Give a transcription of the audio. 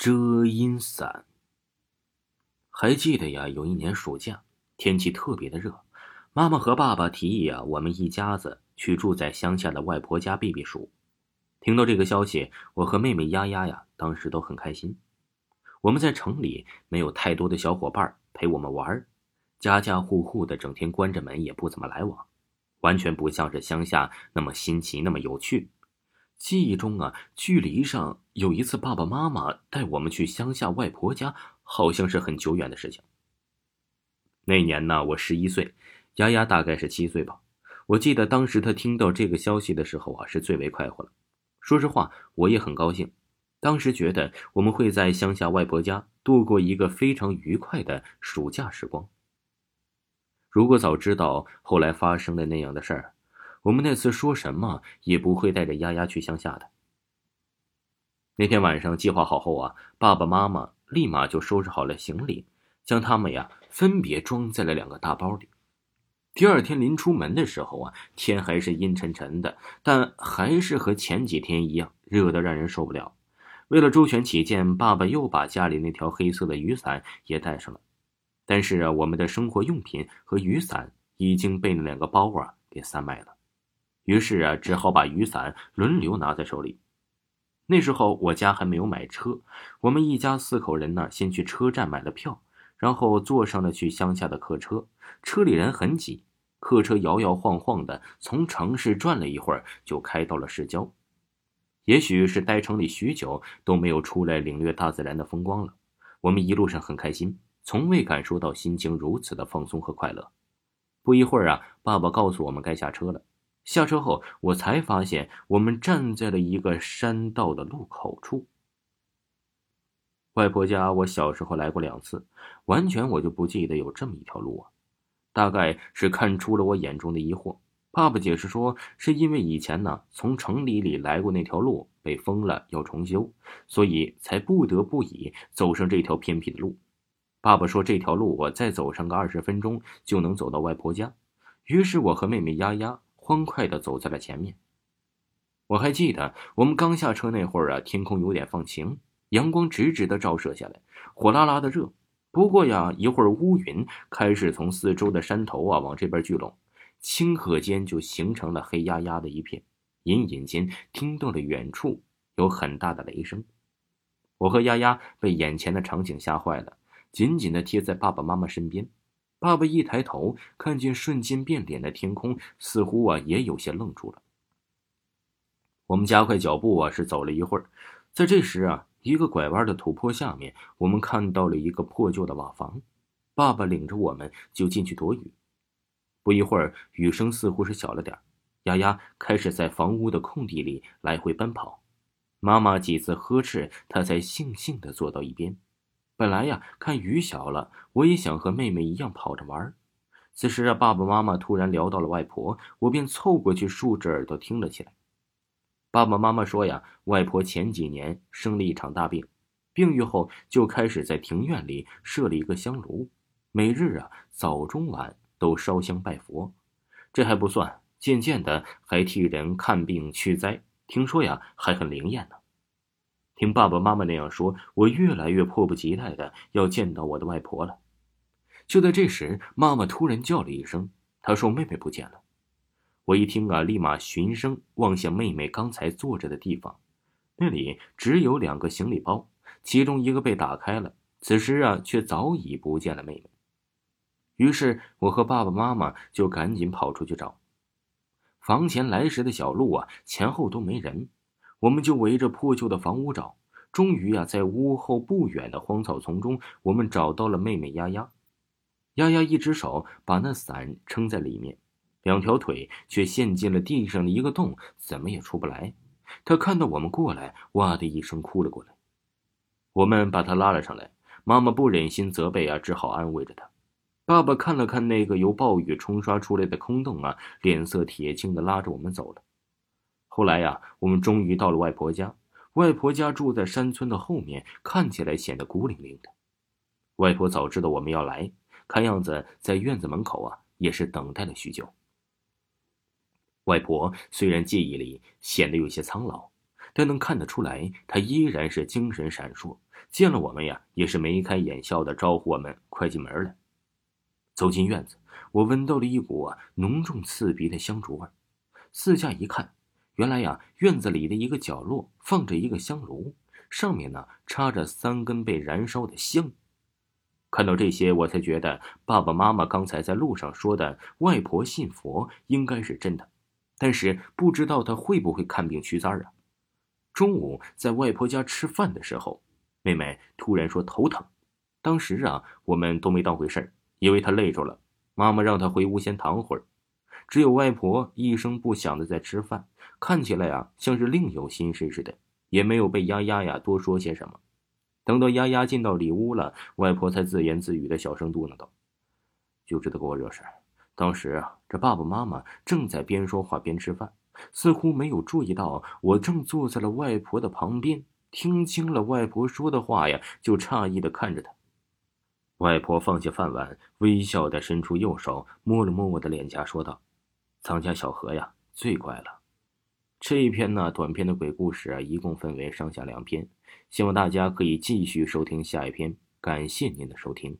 遮阴伞。还记得呀？有一年暑假，天气特别的热，妈妈和爸爸提议啊，我们一家子去住在乡下的外婆家避避暑。听到这个消息，我和妹妹丫丫呀，当时都很开心。我们在城里没有太多的小伙伴陪我们玩，家家户户的整天关着门，也不怎么来往，完全不像是乡下那么新奇，那么有趣。记忆中啊，距离上有一次爸爸妈妈带我们去乡下外婆家，好像是很久远的事情。那年呢，我十一岁，丫丫大概是七岁吧。我记得当时她听到这个消息的时候啊，是最为快活了。说实话，我也很高兴。当时觉得我们会在乡下外婆家度过一个非常愉快的暑假时光。如果早知道后来发生的那样的事儿。我们那次说什么也不会带着丫丫去乡下的。那天晚上计划好后啊，爸爸妈妈立马就收拾好了行李，将他们呀分别装在了两个大包里。第二天临出门的时候啊，天还是阴沉沉的，但还是和前几天一样热得让人受不了。为了周全起见，爸爸又把家里那条黑色的雨伞也带上了。但是啊，我们的生活用品和雨伞已经被那两个包啊给塞满了。于是啊，只好把雨伞轮流拿在手里。那时候我家还没有买车，我们一家四口人呢，先去车站买了票，然后坐上了去乡下的客车。车里人很挤，客车摇摇晃晃的从城市转了一会儿，就开到了市郊。也许是待城里许久都没有出来领略大自然的风光了，我们一路上很开心，从未感受到心情如此的放松和快乐。不一会儿啊，爸爸告诉我们该下车了。下车后，我才发现我们站在了一个山道的路口处。外婆家，我小时候来过两次，完全我就不记得有这么一条路啊。大概是看出了我眼中的疑惑，爸爸解释说，是因为以前呢，从城里里来过那条路被封了，要重修，所以才不得不以走上这条偏僻的路。爸爸说，这条路我再走上个二十分钟就能走到外婆家。于是我和妹妹丫丫。欢快的走在了前面。我还记得，我们刚下车那会儿啊，天空有点放晴，阳光直直的照射下来，火辣辣的热。不过呀，一会儿乌云开始从四周的山头啊往这边聚拢，顷刻间就形成了黑压压的一片。隐隐间听到了远处有很大的雷声。我和丫丫被眼前的场景吓坏了，紧紧的贴在爸爸妈妈身边。爸爸一抬头，看见瞬间变脸的天空，似乎啊也有些愣住了。我们加快脚步啊，是走了一会儿，在这时啊，一个拐弯的土坡下面，我们看到了一个破旧的瓦房。爸爸领着我们就进去躲雨。不一会儿，雨声似乎是小了点丫丫开始在房屋的空地里来回奔跑，妈妈几次呵斥，她才悻悻地坐到一边。本来呀，看雨小了，我也想和妹妹一样跑着玩。此时啊，爸爸妈妈突然聊到了外婆，我便凑过去竖着耳朵听了起来。爸爸妈妈说呀，外婆前几年生了一场大病，病愈后就开始在庭院里设了一个香炉，每日啊早中晚都烧香拜佛。这还不算，渐渐的还替人看病驱灾，听说呀还很灵验呢。听爸爸妈妈那样说，我越来越迫不及待的要见到我的外婆了。就在这时，妈妈突然叫了一声，她说：“妹妹不见了。”我一听啊，立马循声望向妹妹刚才坐着的地方，那里只有两个行李包，其中一个被打开了，此时啊，却早已不见了妹妹。于是，我和爸爸妈妈就赶紧跑出去找。房前来时的小路啊，前后都没人。我们就围着破旧的房屋找，终于呀，在屋后不远的荒草丛中，我们找到了妹妹丫丫。丫丫一只手把那伞撑在里面，两条腿却陷进了地上的一个洞，怎么也出不来。她看到我们过来，哇的一声哭了过来。我们把她拉了上来，妈妈不忍心责备啊，只好安慰着她。爸爸看了看那个由暴雨冲刷出来的空洞啊，脸色铁青的拉着我们走了。后来呀，我们终于到了外婆家。外婆家住在山村的后面，看起来显得孤零零的。外婆早知道我们要来，看样子在院子门口啊，也是等待了许久。外婆虽然记忆里显得有些苍老，但能看得出来，她依然是精神闪烁。见了我们呀，也是眉开眼笑的招呼我们快进门来。走进院子，我闻到了一股浓重刺鼻的香烛味。四下一看，原来呀，院子里的一个角落放着一个香炉，上面呢插着三根被燃烧的香。看到这些，我才觉得爸爸妈妈刚才在路上说的外婆信佛应该是真的，但是不知道她会不会看病驱灾啊？中午在外婆家吃饭的时候，妹妹突然说头疼，当时啊我们都没当回事儿，以为她累着了。妈妈让她回屋先躺会儿，只有外婆一声不响的在吃饭，看起来啊像是另有心事似的，也没有被丫丫呀多说些什么。等到丫丫进到里屋了，外婆才自言自语的小声嘟囔道：“就知道给我惹事。”当时啊，这爸爸妈妈正在边说话边吃饭，似乎没有注意到我正坐在了外婆的旁边，听清了外婆说的话呀，就诧异的看着她。外婆放下饭碗，微笑的伸出右手摸了摸我的脸颊，说道：“藏家小何呀，最乖了。”这一篇呢，短篇的鬼故事啊，一共分为上下两篇。希望大家可以继续收听下一篇，感谢您的收听。